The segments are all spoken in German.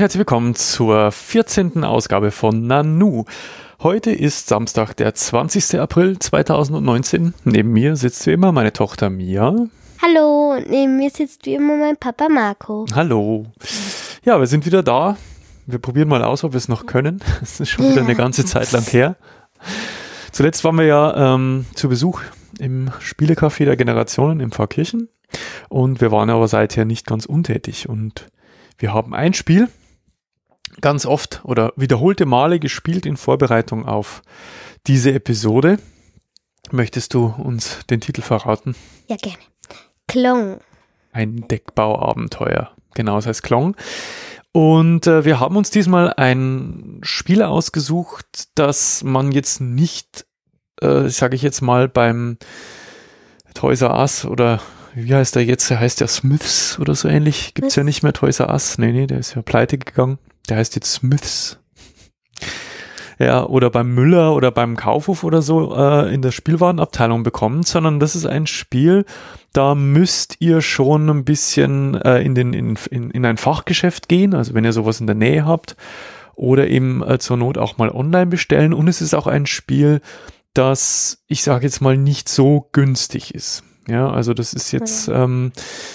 Und herzlich willkommen zur 14. Ausgabe von Nanu. Heute ist Samstag, der 20. April 2019. Neben mir sitzt wie immer meine Tochter Mia. Hallo, und neben mir sitzt wie immer mein Papa Marco. Hallo. Ja, wir sind wieder da. Wir probieren mal aus, ob wir es noch können. Es ist schon wieder eine ganze Zeit lang her. Zuletzt waren wir ja ähm, zu Besuch im Spielecafé der Generationen in Pfarrkirchen und wir waren aber seither nicht ganz untätig und wir haben ein Spiel ganz oft oder wiederholte Male gespielt in Vorbereitung auf diese Episode. Möchtest du uns den Titel verraten? Ja, gerne. Klong. Ein Deckbauabenteuer. Genau, das heißt Klong. Und äh, wir haben uns diesmal ein Spiel ausgesucht, das man jetzt nicht, äh, sage ich jetzt mal, beim Toys R Us oder wie heißt der jetzt? Der heißt ja Smiths oder so ähnlich. Gibt's ja nicht mehr Toys R Us. Nee, nee, der ist ja pleite gegangen. Der heißt jetzt Smiths. Ja, oder beim Müller oder beim Kaufhof oder so äh, in der Spielwarenabteilung bekommen, sondern das ist ein Spiel, da müsst ihr schon ein bisschen äh, in, den, in, in, in ein Fachgeschäft gehen, also wenn ihr sowas in der Nähe habt, oder eben äh, zur Not auch mal online bestellen. Und es ist auch ein Spiel, das, ich sage jetzt mal, nicht so günstig ist. Ja, also das ist jetzt, ähm,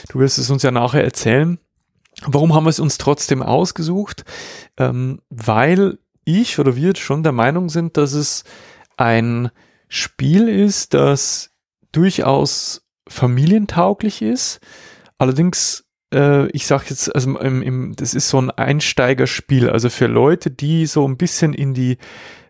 du wirst es uns ja nachher erzählen. Warum haben wir es uns trotzdem ausgesucht? Ähm, weil ich oder wir schon der Meinung sind, dass es ein Spiel ist, das durchaus familientauglich ist. Allerdings, äh, ich sage jetzt, also im, im, das ist so ein Einsteigerspiel, also für Leute, die so ein bisschen in die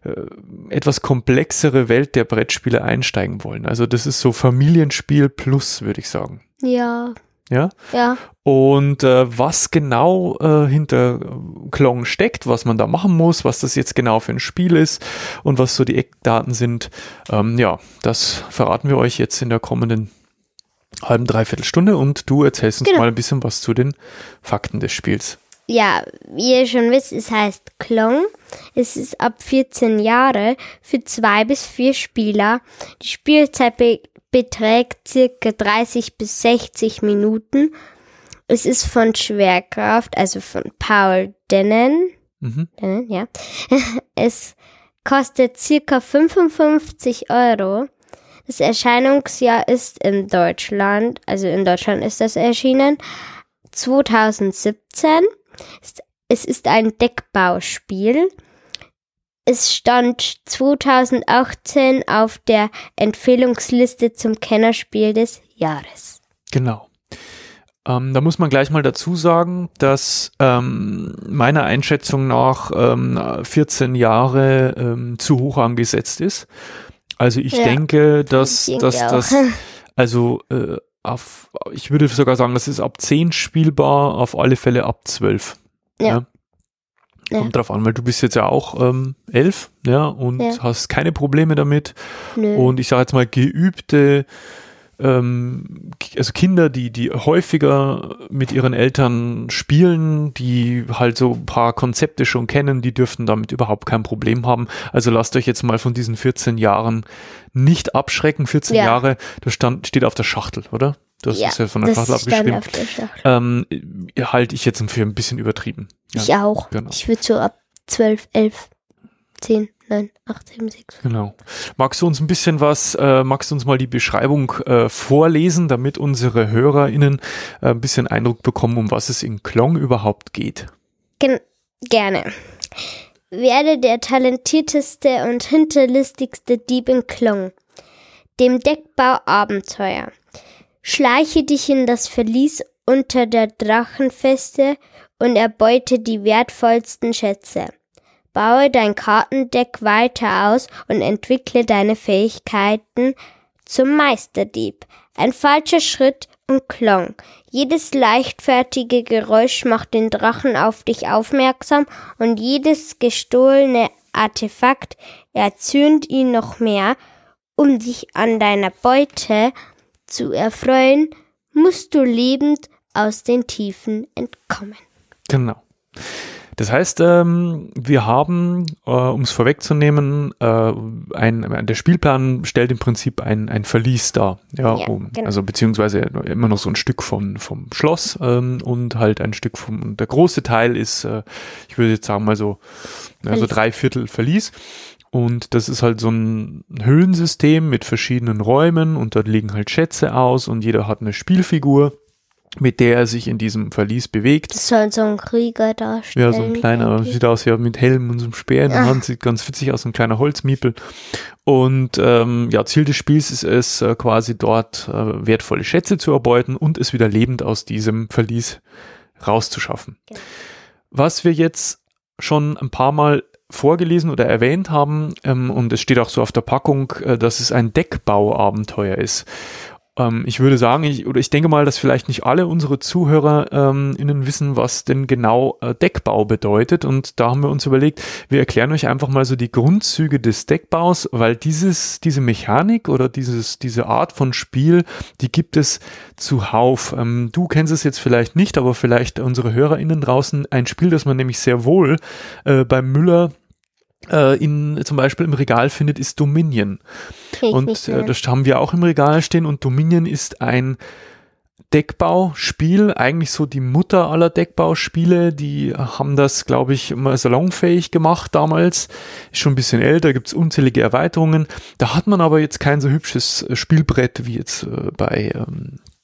äh, etwas komplexere Welt der Brettspiele einsteigen wollen. Also das ist so Familienspiel plus, würde ich sagen. Ja. Ja? Ja. Und äh, was genau äh, hinter Klong steckt, was man da machen muss, was das jetzt genau für ein Spiel ist und was so die Eckdaten sind, ähm, ja, das verraten wir euch jetzt in der kommenden halben, dreiviertel Stunde und du erzählst uns genau. mal ein bisschen was zu den Fakten des Spiels ja, wie ihr schon wisst, es heißt Klong. Es ist ab 14 Jahre für zwei bis vier Spieler. Die Spielzeit be beträgt circa 30 bis 60 Minuten. Es ist von Schwerkraft, also von Paul Dennen. Mhm. Dennen ja. Es kostet circa 55 Euro. Das Erscheinungsjahr ist in Deutschland, also in Deutschland ist das erschienen, 2017. Es ist ein Deckbauspiel. Es stand 2018 auf der Empfehlungsliste zum Kennerspiel des Jahres. Genau. Ähm, da muss man gleich mal dazu sagen, dass ähm, meiner Einschätzung nach ähm, 14 Jahre ähm, zu hoch angesetzt ist. Also ich ja, denke, dass, ich dass das, also äh, auf, ich würde sogar sagen, das ist ab 10 spielbar, auf alle Fälle ab 12. Ja. ja. Kommt ja. drauf an, weil du bist jetzt ja auch ähm, elf, ja, und ja. hast keine Probleme damit. Nö. Und ich sage jetzt mal, geübte, ähm, also Kinder, die, die häufiger mit ihren Eltern spielen, die halt so ein paar Konzepte schon kennen, die dürften damit überhaupt kein Problem haben. Also lasst euch jetzt mal von diesen 14 Jahren nicht abschrecken. 14 ja. Jahre, das stand, steht auf der Schachtel, oder? Das ja, ist ja von der Schachtel abgeschrieben. Ähm, halte ich jetzt für ein bisschen übertrieben. Ja, ich auch. Genau. Ich würde so ab 12, 11, 10, 9, 8, 7, 6. Genau. Magst du uns ein bisschen was, äh, magst du uns mal die Beschreibung äh, vorlesen, damit unsere HörerInnen äh, ein bisschen Eindruck bekommen, um was es in Klong überhaupt geht? Gen gerne. Werde der talentierteste und hinterlistigste Dieb in Klong, dem Deckbau Abenteuer. Schleiche dich in das Verlies unter der Drachenfeste und erbeute die wertvollsten Schätze. Baue dein Kartendeck weiter aus und entwickle deine Fähigkeiten zum Meisterdieb. Ein falscher Schritt und Klong. Jedes leichtfertige Geräusch macht den Drachen auf dich aufmerksam und jedes gestohlene Artefakt erzürnt ihn noch mehr, um dich an deiner Beute zu erfreuen, musst du lebend aus den Tiefen entkommen. Genau. Das heißt, ähm, wir haben, äh, um es vorwegzunehmen, äh, ein, der Spielplan stellt im Prinzip ein, ein Verlies dar. Ja, Ja, um, genau. also beziehungsweise immer noch so ein Stück von, vom Schloss ähm, und halt ein Stück vom, und der große Teil ist, äh, ich würde jetzt sagen mal so, also Verlies. drei Viertel Verlies. Und das ist halt so ein Höhlensystem mit verschiedenen Räumen und dort liegen halt Schätze aus und jeder hat eine Spielfigur, mit der er sich in diesem Verlies bewegt. Das soll so ein Krieger darstellen. Ja, so ein kleiner, sieht aus ja mit Helm und so einem Speer in der Ah. Hand, sieht ganz witzig aus, so ein kleiner Holzmiepel. Und ähm, ja, Ziel des Spiels ist es, äh, quasi dort äh, wertvolle Schätze zu erbeuten und es wieder lebend aus diesem Verlies rauszuschaffen. Genau. Was wir jetzt schon ein paar Mal vorgelesen oder erwähnt haben, ähm, und es steht auch so auf der Packung, äh, dass es ein Deckbauabenteuer ist. Ähm, ich würde sagen, ich, oder ich denke mal, dass vielleicht nicht alle unsere Zuhörer ähm, wissen, was denn genau äh, Deckbau bedeutet. Und da haben wir uns überlegt, wir erklären euch einfach mal so die Grundzüge des Deckbaus, weil dieses, diese Mechanik oder dieses, diese Art von Spiel, die gibt es zuhauf. Ähm, du kennst es jetzt vielleicht nicht, aber vielleicht unsere HörerInnen draußen ein Spiel, das man nämlich sehr wohl äh, beim Müller äh, in, zum Beispiel im Regal findet, ist Dominion. Und äh, das haben wir auch im Regal stehen. Und Dominion ist ein Deckbauspiel, eigentlich so die Mutter aller Deckbauspiele, die haben das, glaube ich, mal salonfähig gemacht damals, ist schon ein bisschen älter, gibt es unzählige Erweiterungen, da hat man aber jetzt kein so hübsches Spielbrett wie jetzt äh, bei ähm, äh,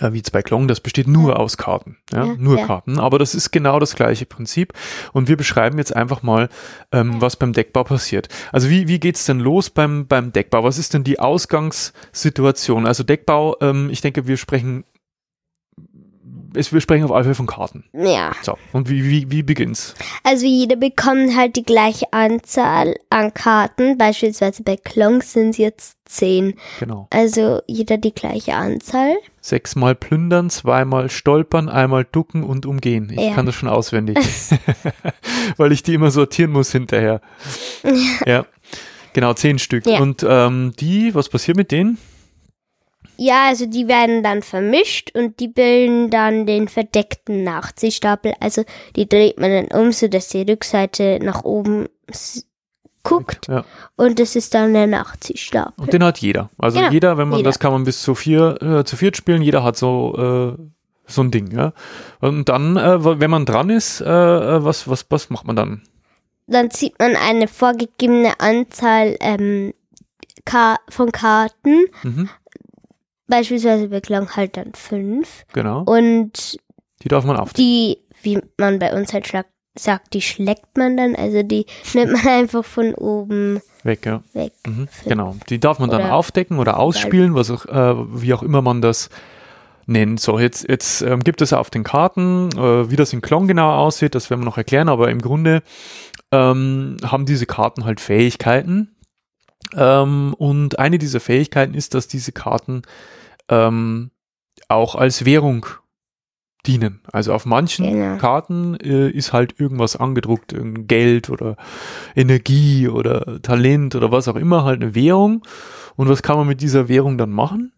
wie jetzt bei Klong, das besteht nur aus Karten, ja, Ja, nur ja. Karten, aber das ist genau das gleiche Prinzip und wir beschreiben jetzt einfach mal, ähm, was beim Deckbau passiert. Also wie, wie geht's denn los beim, beim Deckbau? Was ist denn die Ausgangssituation? Also Deckbau, ähm, ich denke, wir sprechen, es, wir sprechen auf alle Fälle von Karten. Ja, So, und wie, wie, wie beginnt's? also jeder bekommt halt die gleiche Anzahl an Karten. Beispielsweise bei Klong sind es jetzt zehn. Genau. Also jeder die gleiche Anzahl. Sechsmal plündern, zweimal stolpern, einmal ducken und umgehen. Ich Ja. kann das schon auswendig. Weil ich die immer sortieren muss hinterher. ja. Genau, zehn Stück. Ja. Und ähm, die, was passiert mit denen? Ja, also die werden dann vermischt und die bilden dann den verdeckten Nachziehstapel. Also die dreht man dann um, so dass die Rückseite nach oben guckt Ja. und das ist dann der Nachziehstapel. Und den hat jeder. Also Genau, jeder, wenn man, jeder. das kann man bis zu vier, äh, zu viert spielen, jeder hat so, äh, so ein Ding, ja. Und dann, äh, wenn man dran ist, äh, äh, was, was, was macht man dann? Dann zieht man eine vorgegebene Anzahl ähm, Ka von Karten. Mhm, Beispielsweise bei halt dann fünf. genau. Und Die darf man aufdecken. die, wie man bei uns halt schlag, sagt, die schlägt man dann. Also die nimmt man einfach von oben Weg, ja. weg. Mhm, genau. Die darf man dann Oder- aufdecken oder ausspielen, was auch, äh, wie auch immer man das nennt. So, jetzt, jetzt ähm, gibt es auf den Karten, äh, wie das in Klong genau aussieht, das werden wir noch erklären, aber im Grunde ähm, haben diese Karten halt Fähigkeiten. Ähm, und eine dieser Fähigkeiten ist, dass diese Karten ähm, auch als Währung dienen. Also auf manchen Genau. Karten äh, ist halt irgendwas angedruckt, irgendein Geld oder Energie oder Talent oder was auch immer, halt eine Währung. Und was kann man mit dieser Währung dann machen?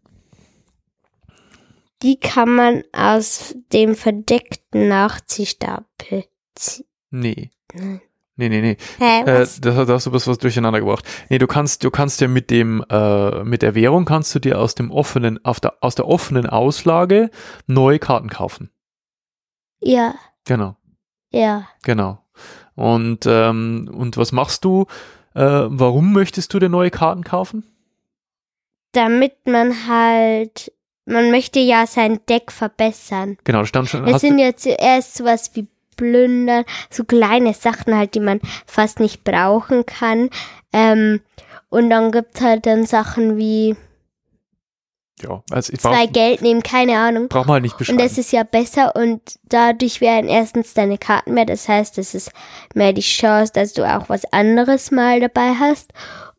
Die kann man aus dem verdeckten Nachziehstapel ziehen. Nee. Nein. Nee, nee, nee. Hä, Äh, das, da hast du was, was durcheinander gebracht. Nee, du kannst, du kannst ja mit dem, äh, mit der Währung kannst du dir aus dem offenen, auf der, aus der offenen Auslage neue Karten kaufen. ja, Genau, ja. genau. Und, ähm, und was machst du? Äh, warum möchtest du dir neue Karten kaufen? Damit man halt, man möchte ja sein Deck verbessern. Genau, da stand schon. Es sind ja zuerst sowas wie Plündern, so kleine Sachen halt, die man fast nicht brauchen kann. Ähm, und dann gibt's halt dann Sachen wie ja, also ich zwei brauch, Geld nehmen, keine Ahnung. braucht man halt nicht Und beschreiben. das ist ja besser und dadurch werden erstens deine Karten mehr. Das heißt, es ist mehr die Chance, dass du auch was anderes mal dabei hast.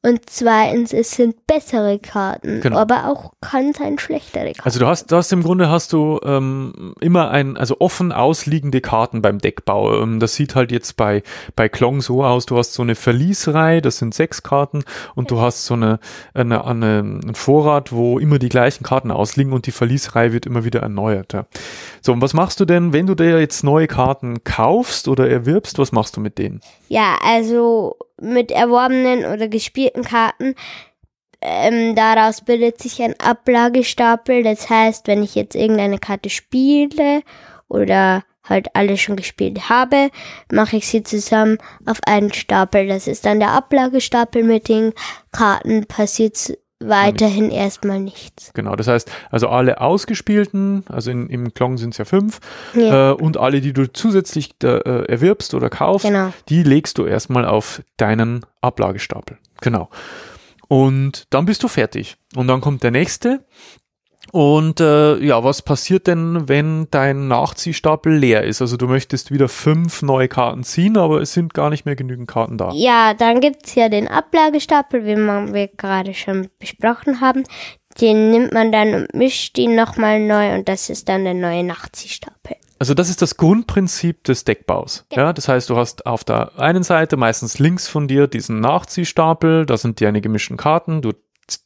Und zweitens, es sind bessere Karten, Genau. aber auch kann sein schlechtere Karten. Also du hast, du hast im Grunde hast du ähm, immer ein, also offen ausliegende Karten beim Deckbau. Ähm, das sieht halt jetzt bei, bei Klong so aus, du hast so eine Verliesreihe, das sind sechs Karten und du hast so eine, eine, eine, einen Vorrat, wo immer die gleichen Karten ausliegen und die Verliesreihe wird immer wieder erneuert. Ja. So, und was machst du denn, wenn du dir jetzt neue Karten kaufst oder erwirbst, was machst du mit denen? Ja, also mit erworbenen oder gespielten Karten, ähm, daraus bildet sich ein Ablagestapel. Das heißt, wenn ich jetzt irgendeine Karte spiele oder halt alle schon gespielt habe, mache ich sie zusammen auf einen Stapel. Das ist dann der Ablagestapel mit den Karten. Passiert weiterhin erstmal nichts. Genau, das heißt, also alle ausgespielten, also in, im Klong sind es ja fünf, Ja, äh, und alle, die du zusätzlich äh, erwirbst oder kaufst, genau. die legst du erstmal auf deinen Ablagestapel. Genau. Und dann bist du fertig. Und dann kommt der nächste. Und äh, ja, was passiert denn, wenn dein Nachziehstapel leer ist? Also du möchtest wieder fünf neue Karten ziehen, aber es sind gar nicht mehr genügend Karten da. Ja, dann gibt's ja den Ablagestapel, wie man, wir gerade schon besprochen haben. Den nimmt man dann und mischt ihn nochmal neu und das ist dann der neue Nachziehstapel. Also das ist das Grundprinzip des Deckbaus. Ja. Das heißt, du hast auf der einen Seite meistens links von dir diesen Nachziehstapel, da sind deine gemischten Karten, du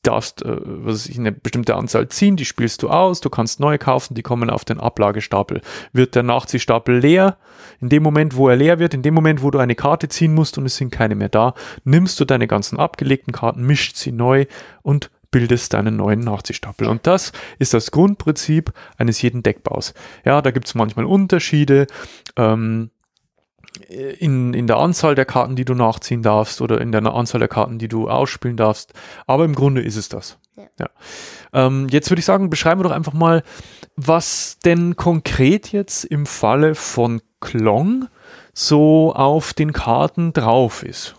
darfst äh, was weiß ich, eine bestimmte Anzahl ziehen, die spielst du aus, du kannst neue kaufen, die kommen auf den Ablagestapel. Wird der Nachziehstapel leer, in dem Moment, wo er leer wird, in dem Moment, wo du eine Karte ziehen musst und es sind keine mehr da, nimmst du deine ganzen abgelegten Karten, mischt sie neu und bildest deinen neuen Nachziehstapel. Und das ist das Grundprinzip eines jeden Deckbaus. Ja, da gibt es manchmal Unterschiede ähm, in, in der Anzahl der Karten, die du nachziehen darfst oder in der Anzahl der Karten, die du ausspielen darfst. Aber im Grunde ist es das. Ja. Ähm, jetzt würde ich sagen, beschreiben wir doch einfach mal, was denn konkret jetzt im Falle von Klong so auf den Karten drauf ist.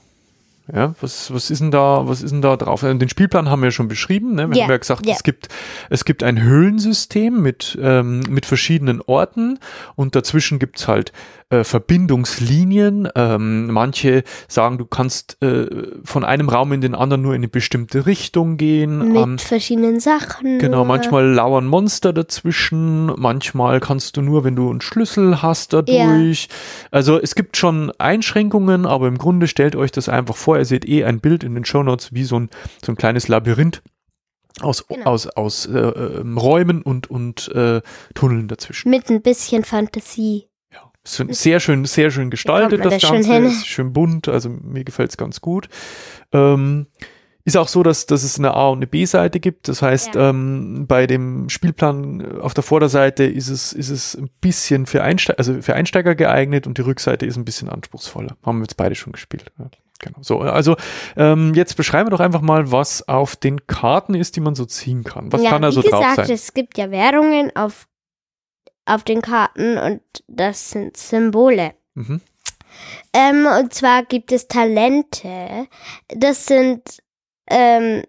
Ja, was, was ist denn da, was ist denn da drauf? Äh, Den Spielplan haben wir ja schon beschrieben, ne? Wir Ja, haben ja gesagt, ja. es gibt, es gibt ein Höhlensystem mit, ähm, mit verschiedenen Orten und dazwischen gibt's halt äh, Verbindungslinien. Ähm, manche sagen, du kannst äh, von einem Raum in den anderen nur in eine bestimmte Richtung gehen. Mit Ähm, verschiedenen Sachen. Genau, nur. manchmal lauern Monster dazwischen, manchmal kannst du nur, wenn du einen Schlüssel hast, dadurch. Also es gibt schon Einschränkungen, aber im Grunde stellt euch das einfach vor. Ihr seht eh ein Bild in den Shownotes wie so ein, so ein kleines Labyrinth aus, Genau. aus, aus äh, ähm, Räumen und, und äh, Tunneln dazwischen. Mit ein bisschen Fantasie. Sehr schön, sehr schön gestaltet, das das Ganze. hin. Ist schön bunt, also mir gefällt es ganz gut. Ähm, ist auch so, dass, dass es eine A- und eine B-Seite gibt. Das heißt, Ja. ähm, bei dem Spielplan äh, auf der Vorderseite ist es, ist es ein bisschen für, Einste also für Einsteiger geeignet und die Rückseite ist ein bisschen anspruchsvoller. Haben wir jetzt beide schon gespielt. Ja, genau. So, also ähm, jetzt beschreiben wir doch einfach mal, was auf den Karten ist, die man so ziehen kann. Was ja, kann da so drauf gesagt, sein? es gibt ja Währungen auf, auf den Karten und das sind Symbole. Mhm. Ähm, und zwar gibt es Talente. Das sind, ähm,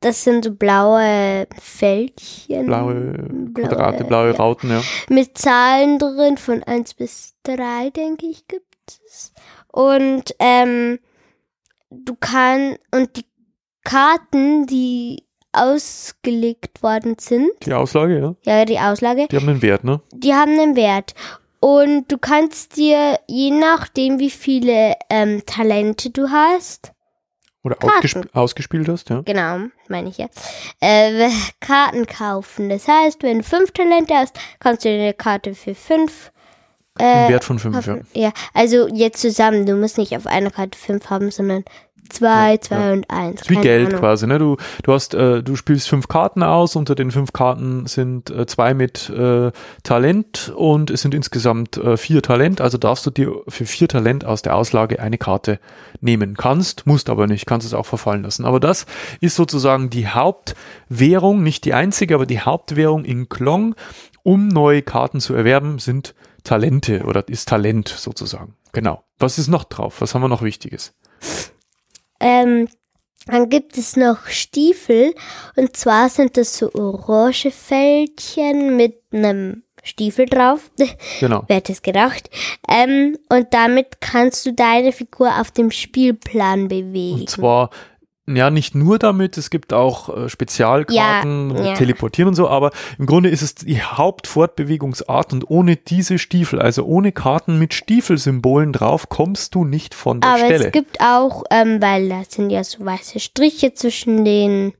das sind so blaue Fältchen. Blaue Quadrate, blaue ja. Rauten, ja. Mit Zahlen drin von 1 bis 3, denke ich, gibt es. Und ähm, du kannst, und die Karten, die ausgelegt worden sind, Die Auslage, ja. ja, die Auslage, Die haben einen Wert, ne? die haben einen Wert. Und du kannst dir, je nachdem, wie viele ähm, Talente du hast, Oder ausgesp ausgespielt hast, ja. genau, meine ich ja, äh, Karten kaufen. Das heißt, wenn du fünf Talente hast, kannst du dir eine Karte für fünf äh, Wert von fünf, ja. kaufen. Ja, also jetzt zusammen. Du musst nicht auf einer Karte fünf haben, sondern zwei, Ja, zwei ja. und eins. Wie Geld Ahnung. quasi, ne? Du, du hast, äh, du spielst fünf Karten aus, unter den fünf Karten sind äh, zwei mit äh, Talent und es sind insgesamt äh, vier Talent, also darfst du dir für vier Talent aus der Auslage eine Karte nehmen. Kannst, musst aber nicht, kannst es auch verfallen lassen. Aber das ist sozusagen die Hauptwährung, nicht die einzige, aber die Hauptwährung in Klong, um neue Karten zu erwerben, sind Talente oder ist Talent sozusagen. Genau. Was ist noch drauf? Was haben wir noch Wichtiges? Ähm, dann gibt es noch Stiefel. Und zwar sind das so orange Fältchen mit einem Stiefel drauf. Genau. Wer hätte es gedacht? Ähm, und damit kannst du deine Figur auf dem Spielplan bewegen. Und zwar Ja, nicht nur damit, es gibt auch äh, Spezialkarten, Ja, ja. teleportieren und so, aber im Grunde ist es die Hauptfortbewegungsart und ohne diese Stiefel, also ohne Karten mit Stiefelsymbolen drauf, kommst du nicht von der Aber Stelle. es gibt auch, ähm, weil da sind ja so weiße Striche zwischen den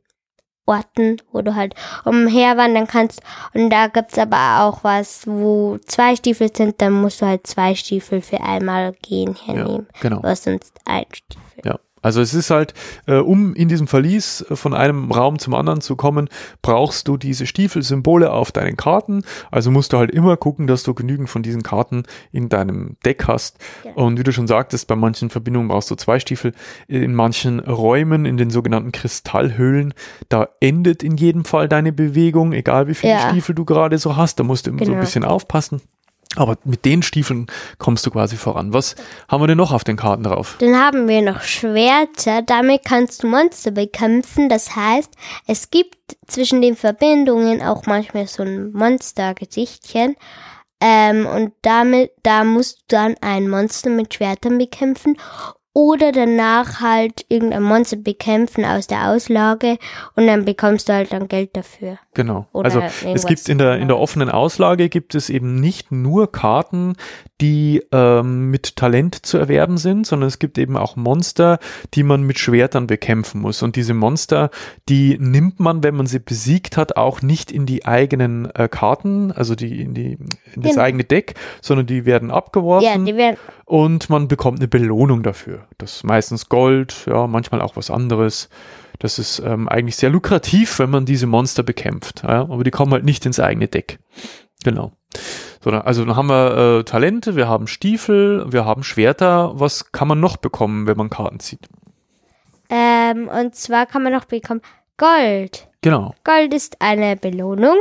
Orten, wo du halt umherwandern kannst. Und da gibt's aber auch was, wo zwei Stiefel sind, dann musst du halt zwei Stiefel für einmal gehen ja, hernehmen. genau. Du hast sonst ein Stiefel. Ja. Also es ist halt, äh, um in diesem Verlies äh, von einem Raum zum anderen zu kommen, brauchst du diese Stiefelsymbole auf deinen Karten. Also musst du halt immer gucken, dass du genügend von diesen Karten in deinem Deck hast. Ja. Und wie du schon sagtest, bei manchen Verbindungen brauchst du zwei Stiefel. In manchen Räumen, in den sogenannten Kristallhöhlen, da endet in jedem Fall deine Bewegung, egal wie viele Ja. Stiefel du gerade so hast. Da musst du immer so ein Genau. bisschen aufpassen. Aber mit den Stiefeln kommst du quasi voran. Was haben wir denn noch auf den Karten drauf? Dann haben wir noch Schwerter. Damit kannst du Monster bekämpfen. Das heißt, es gibt zwischen den Verbindungen auch manchmal so ein Monstergesichtchen. Ähm, und damit, da musst du dann ein Monster mit Schwertern bekämpfen. Oder danach halt irgendein Monster bekämpfen aus der Auslage und dann bekommst du halt dann Geld dafür. Genau. Oder also es gibt in der, in der offenen Auslage gibt es eben nicht nur Karten, die ähm, mit Talent zu erwerben sind, sondern es gibt eben auch Monster, die man mit Schwertern bekämpfen muss. Und diese Monster, die nimmt man, wenn man sie besiegt hat, auch nicht in die eigenen äh, Karten, also die in, die, in das Genau. eigene Deck, sondern die werden abgeworfen Ja, die werden, und man bekommt eine Belohnung dafür. Das ist meistens Gold, ja, manchmal auch was anderes. Das ist ähm, eigentlich sehr lukrativ, wenn man diese Monster bekämpft. Ja, aber die kommen halt nicht ins eigene Deck. Genau. So, also dann haben wir äh, Talente, wir haben Stiefel, wir haben Schwerter. Was kann man noch bekommen, wenn man Karten zieht? ähm, und zwar kann man noch bekommen Gold. Genau. Gold ist eine Belohnung,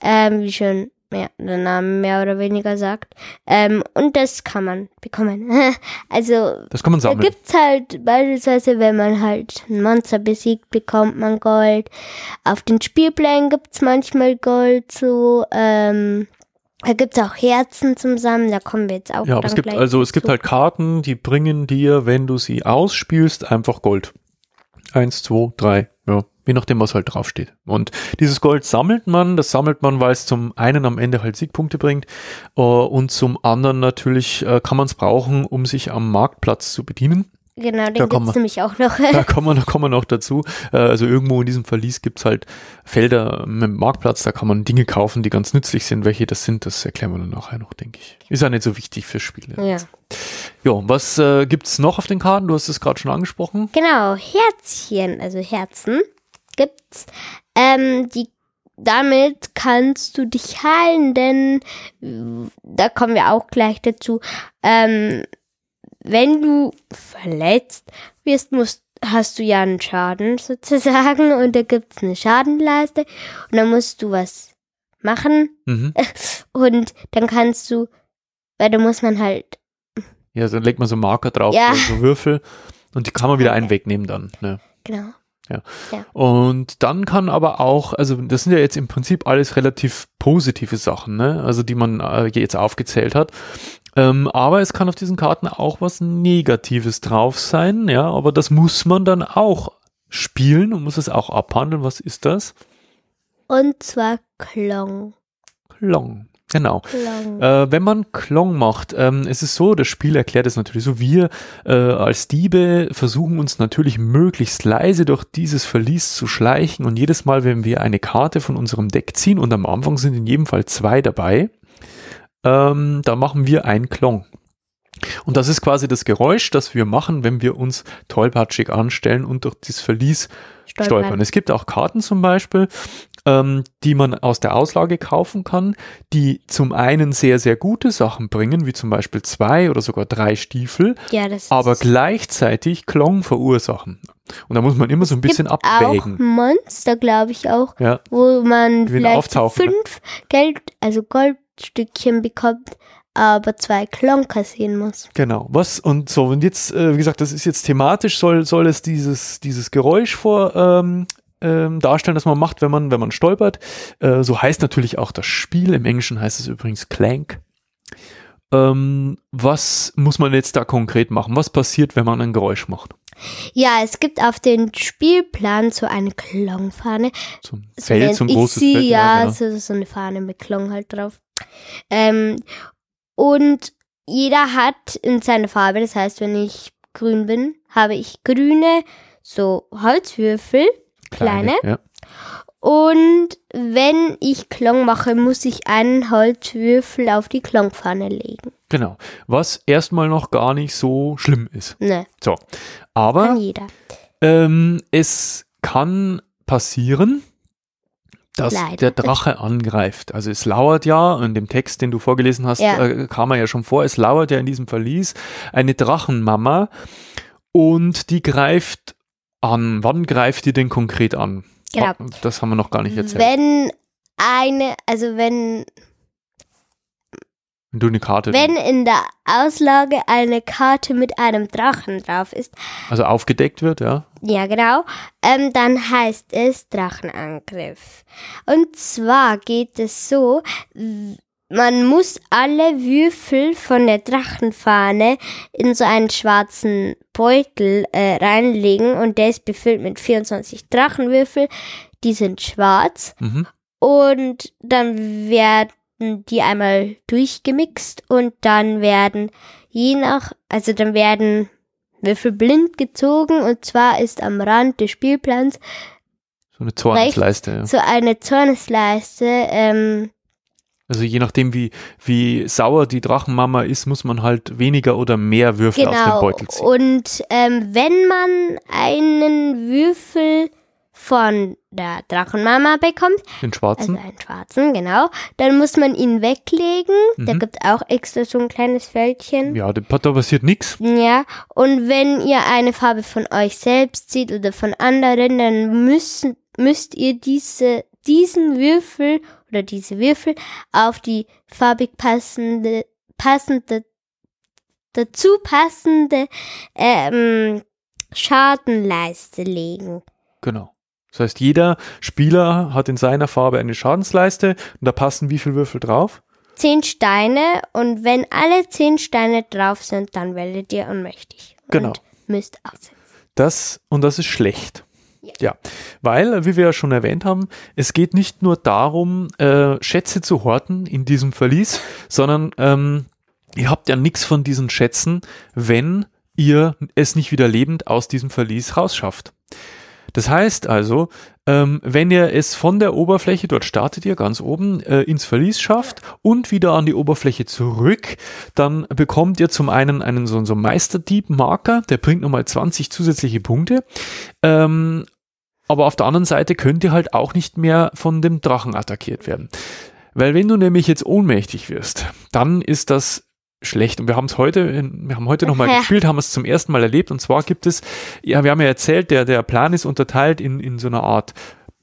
ähm, wie schon ja, der Name mehr oder weniger sagt. Ähm, und das kann man bekommen. also Das kann man da sammeln. gibt's halt beispielsweise, wenn man halt ein Monster besiegt, bekommt man Gold. Auf den Spielplänen gibt's manchmal Gold so. Ähm, da gibt's auch Herzen zum Sammeln. Da kommen wir jetzt auch Ja, es gibt also es gibt halt Karten, die bringen dir, wenn du sie ausspielst, einfach Gold. Eins, zwei, drei, je nachdem, was halt draufsteht. Und dieses Gold sammelt man, das sammelt man, weil es zum einen am Ende halt Siegpunkte bringt äh, und zum anderen natürlich äh, kann man es brauchen, um sich am Marktplatz zu bedienen. Genau, da den gibt's wir- nämlich auch noch. Da kommen wir, da kommen wir noch dazu. Äh, also irgendwo in diesem Verlies gibt's halt Felder mit dem Marktplatz, da kann man Dinge kaufen, die ganz nützlich sind. Welche das sind, das erklären wir dann nachher noch, denke ich. Ist ja nicht so wichtig für Spiele. ja. Ja, was äh, gibt's noch auf den Karten? Du hast es gerade schon angesprochen. Genau, Herzchen, also Herzen gibt's. Ähm, die, damit kannst du dich heilen, denn da kommen wir auch gleich dazu. Ähm, wenn du verletzt wirst, musst, hast du ja einen Schaden sozusagen und da gibt's eine Schadenleiste und dann musst du was machen Mhm. und dann kannst du, weil da muss man halt Ja, dann legt man so Marker drauf, Ja. so, so Würfel und die kann man wieder einen wegnehmen dann. Ne? genau Und dann kann aber auch, also das sind ja jetzt im Prinzip alles relativ positive Sachen, ne? also die man äh, jetzt aufgezählt hat. Ähm, aber es kann auf diesen Karten auch was Negatives drauf sein, ja, aber das muss man dann auch spielen und muss es auch abhandeln. Was ist das? und zwar Klong. Klong. Genau. Äh, wenn man Klong macht, ähm, es ist so, das Spiel erklärt es natürlich so, wir äh, als Diebe versuchen uns natürlich möglichst leise durch dieses Verlies zu schleichen und jedes Mal, wenn wir eine Karte von unserem Deck ziehen und am Anfang sind in jedem Fall zwei dabei, ähm, da machen wir einen Klong. Und das ist quasi das Geräusch, das wir machen, wenn wir uns tollpatschig anstellen und durch dieses Verlies stolpern. Es gibt auch Karten zum Beispiel, ähm, die man aus der Auslage kaufen kann, die zum einen sehr, sehr gute Sachen bringen, wie zum Beispiel zwei oder sogar drei Stiefel, Ja, aber gleichzeitig Klong verursachen. Und da muss man immer so ein bisschen gibt abwägen. auch Monster, glaube ich auch, Ja, wo man vielleicht ne? fünf Geld, also Goldstückchen bekommt, aber zwei Klon kassieren muss. genau. Was und so, und jetzt, äh, wie gesagt, das ist jetzt thematisch, soll, soll es dieses, dieses Geräusch vor, ähm, ähm, darstellen, das man macht, wenn man, wenn man stolpert. Äh, so heißt natürlich auch das Spiel. Im Englischen heißt es übrigens Clank. Ähm, was muss man jetzt da konkret machen? Was passiert, wenn man ein Geräusch macht? Ja, es gibt auf dem Spielplan so eine Klongfahne. So ein Feld, so ein ich großes sie, Feld. Ja, genau. so, so eine Fahne mit Klong halt drauf. Ähm, und jeder hat in seiner Farbe, das heißt, wenn ich grün bin, habe ich grüne so Holzwürfel, kleine. Ja. Und wenn ich Klong mache, muss ich einen Holzwürfel auf die Klongpfanne legen. Genau. Was erstmal noch gar nicht so schlimm ist. Ne, So. kann Aber jeder. ähm, es kann passieren, dass Leider. der Drache angreift. Also es lauert ja, in dem Text, den du vorgelesen hast, Ja. äh, kam er ja schon vor, es lauert ja in diesem Verlies eine Drachenmama und die greift an. Wann greift die denn konkret an? Genau. Das haben wir noch gar nicht erzählt. Wenn eine, also wenn, Wenn du eine Karte, wenn in der Auslage eine Karte mit einem Drachen drauf ist, also aufgedeckt wird, ja. ja genau, ähm, dann heißt es Drachenangriff. Und zwar geht es so, man muss alle Würfel von der Drachenfahne in so einen schwarzen Beutel äh, reinlegen und der ist befüllt mit 24 Drachenwürfel, die sind schwarz. Mhm. Und dann werden die einmal durchgemixt und dann werden je nach, also dann werden Würfel blind gezogen und zwar ist am Rand des Spielplans So eine Zornesleiste, ja. so eine Zornesleiste, ähm, Also je nachdem, wie, wie sauer die Drachenmama ist, muss man halt weniger oder mehr Würfel aus dem genau. Beutel ziehen. Und ähm, wenn man einen Würfel von der Drachenmama bekommt, Den also schwarzen. einen schwarzen, genau, dann muss man ihn weglegen. Da Mhm. gibt auch extra so ein kleines Fältchen. Ja, da da passiert nichts. Ja, und wenn ihr eine Farbe von euch selbst seht oder von anderen, dann müssen, müsst ihr diese, diesen Würfel oder diese Würfel auf die farbig passende, passende, dazu passende ähm, Schadenleiste legen. Genau. Das heißt, jeder Spieler hat in seiner Farbe eine Schadensleiste und da passen wie viele Würfel drauf? Zehn Steine und wenn alle zehn Steine drauf sind, dann werdet ihr ohnmächtig. Genau. Und müsst aussetzen. Das, und das ist schlecht. Ja. Weil, wie wir ja schon erwähnt haben, es geht nicht nur darum, äh, Schätze zu horten in diesem Verlies, sondern ähm, ihr habt ja nichts von diesen Schätzen, wenn ihr es nicht wieder lebend aus diesem Verlies rausschafft. Das heißt also, ähm, wenn ihr es von der Oberfläche, dort startet ihr ganz oben, äh, ins Verlies schafft und wieder an die Oberfläche zurück, dann bekommt ihr zum einen einen so, so Meisterdieb-Marker, der bringt nochmal 20 zusätzliche Punkte. Ähm, aber auf der anderen Seite könnt ihr halt auch nicht mehr von dem Drachen attackiert werden. Weil wenn du nämlich jetzt ohnmächtig wirst, dann ist das schlecht. Und wir haben es heute, wir haben heute nochmal gespielt, haben es zum ersten Mal erlebt. Und zwar gibt es, ja, wir haben ja erzählt, der, der Plan ist unterteilt in, in so einer Art,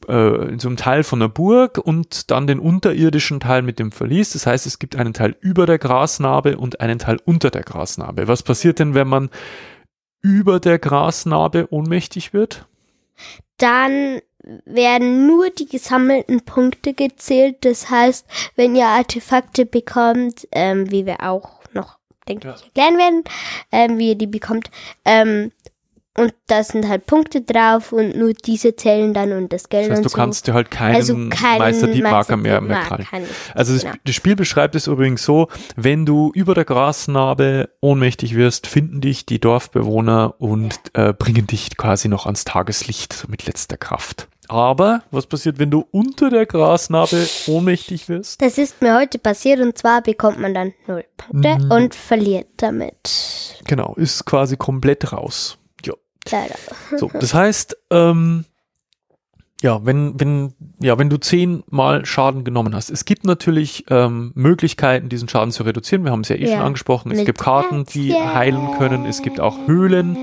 äh, in so einem Teil von der Burg und dann den unterirdischen Teil mit dem Verlies. Das heißt, es gibt einen Teil über der Grasnarbe und einen Teil unter der Grasnarbe. Was passiert denn, wenn man über der Grasnarbe ohnmächtig wird? Dann werden nur die gesammelten Punkte gezählt. Das heißt, wenn ihr Artefakte bekommt, ähm, wie wir auch noch, denke Ja. ich, erklären werden, ähm, wie ihr die bekommt, ähm, und da sind halt Punkte drauf und nur diese zählen dann und das Geld Das heißt, und du so. kannst dir halt keinen also keinen Meisterdiebmarker mehr, mehr Meisterdiebmarker krallen. Also das, Genau. das Spiel beschreibt es übrigens so, wenn du über der Grasnarbe ohnmächtig wirst, finden dich die Dorfbewohner und äh, bringen dich quasi noch ans Tageslicht so mit letzter Kraft. Aber was passiert, wenn du unter der Grasnarbe ohnmächtig wirst? Das ist mir heute passiert und zwar bekommt man dann null Punkte Mhm. und verliert damit. Genau, ist quasi komplett raus. Leider. So, das heißt, ähm, ja, wenn, wenn, ja, wenn du zehnmal Schaden genommen hast. Es gibt natürlich ähm, Möglichkeiten, diesen Schaden zu reduzieren. Wir haben es ja eh Ja. schon angesprochen. Es Mit gibt Karten, die heilen können. Es gibt auch Höhlen,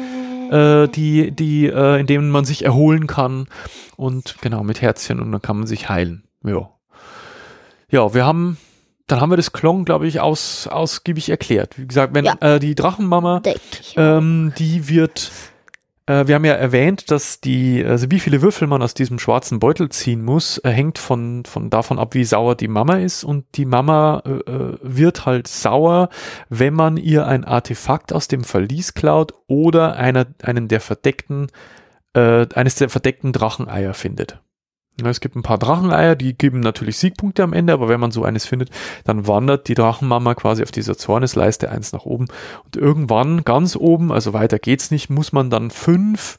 äh, die, die, äh, in denen man sich erholen kann. Und genau, mit Herzchen und dann kann man sich heilen. Ja. Ja, wir haben, dann haben wir das Klong, glaube ich, aus, ausgiebig erklärt. Wie gesagt, wenn Ja. äh, die Drachenmama ähm, die wird wir haben ja erwähnt, dass die, also wie viele Würfel man aus diesem schwarzen Beutel ziehen muss, äh, hängt von, von davon ab, wie sauer die Mama ist. Und die Mama äh, äh wird halt sauer, wenn man ihr ein Artefakt aus dem Verlies klaut oder einer, einen der verdeckten, äh, eines der verdeckten Dracheneier findet. Es gibt ein paar Dracheneier, die geben natürlich Siegpunkte am Ende, aber wenn man so eines findet, dann wandert die Drachenmama quasi auf dieser Zornesleiste eins nach oben. Und irgendwann ganz oben, also weiter geht's nicht, muss man dann fünf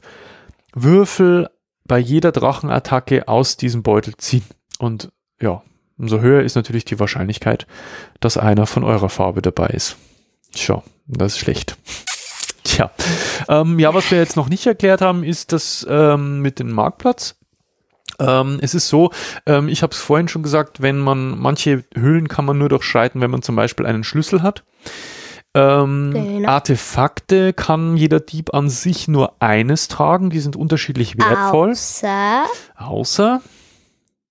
Würfel bei jeder Drachenattacke aus diesem Beutel ziehen. Und ja, umso höher ist natürlich die Wahrscheinlichkeit, dass einer von eurer Farbe dabei ist. Tja, das ist schlecht. Tja, ähm, ja, was wir jetzt noch nicht erklärt haben, ist das ähm, mit dem Marktplatz. Ähm, es ist so, ähm, ich habe es vorhin schon gesagt, wenn man manche Höhlen kann man nur durchschreiten, wenn man zum Beispiel einen Schlüssel hat. Ähm, genau. Artefakte kann jeder Dieb an sich nur eines tragen, die sind unterschiedlich wertvoll. Außer, außer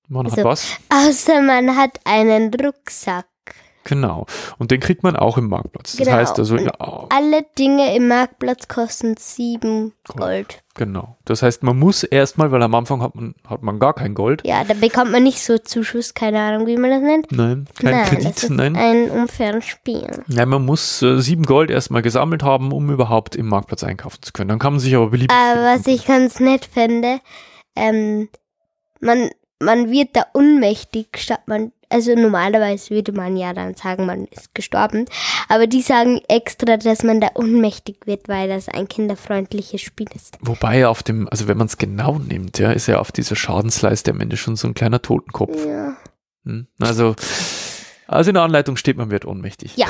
man also, hat was? Außer man hat einen Rucksack. Genau. Und den kriegt man auch im Marktplatz. Das genau. heißt also, ja, alle Dinge im Marktplatz kosten sieben Gold. Genau. Das heißt, man muss erstmal, weil am Anfang hat man, hat man gar kein Gold. Ja, da bekommt man nicht so Zuschuss, keine Ahnung, wie man das nennt. Nein, kein nein, Kredit, das ist nein. Ein unfaires Spiel. Nein, man muss äh, sieben Gold erstmal gesammelt haben, um überhaupt im Marktplatz einkaufen zu können. Dann kann man sich aber beliebig. Aber was ich ganz nett fände, ähm, man, man wird da unmächtig, statt man also normalerweise würde man ja dann sagen, man ist gestorben. Aber die sagen extra, dass man da ohnmächtig wird, weil das ein kinderfreundliches Spiel ist. Wobei auf dem, also wenn man es genau nimmt, ja, ist ja auf dieser Schadensleiste am Ende schon so ein kleiner Totenkopf. Ja. Hm? Also, also in der Anleitung steht, man wird ohnmächtig. Ja.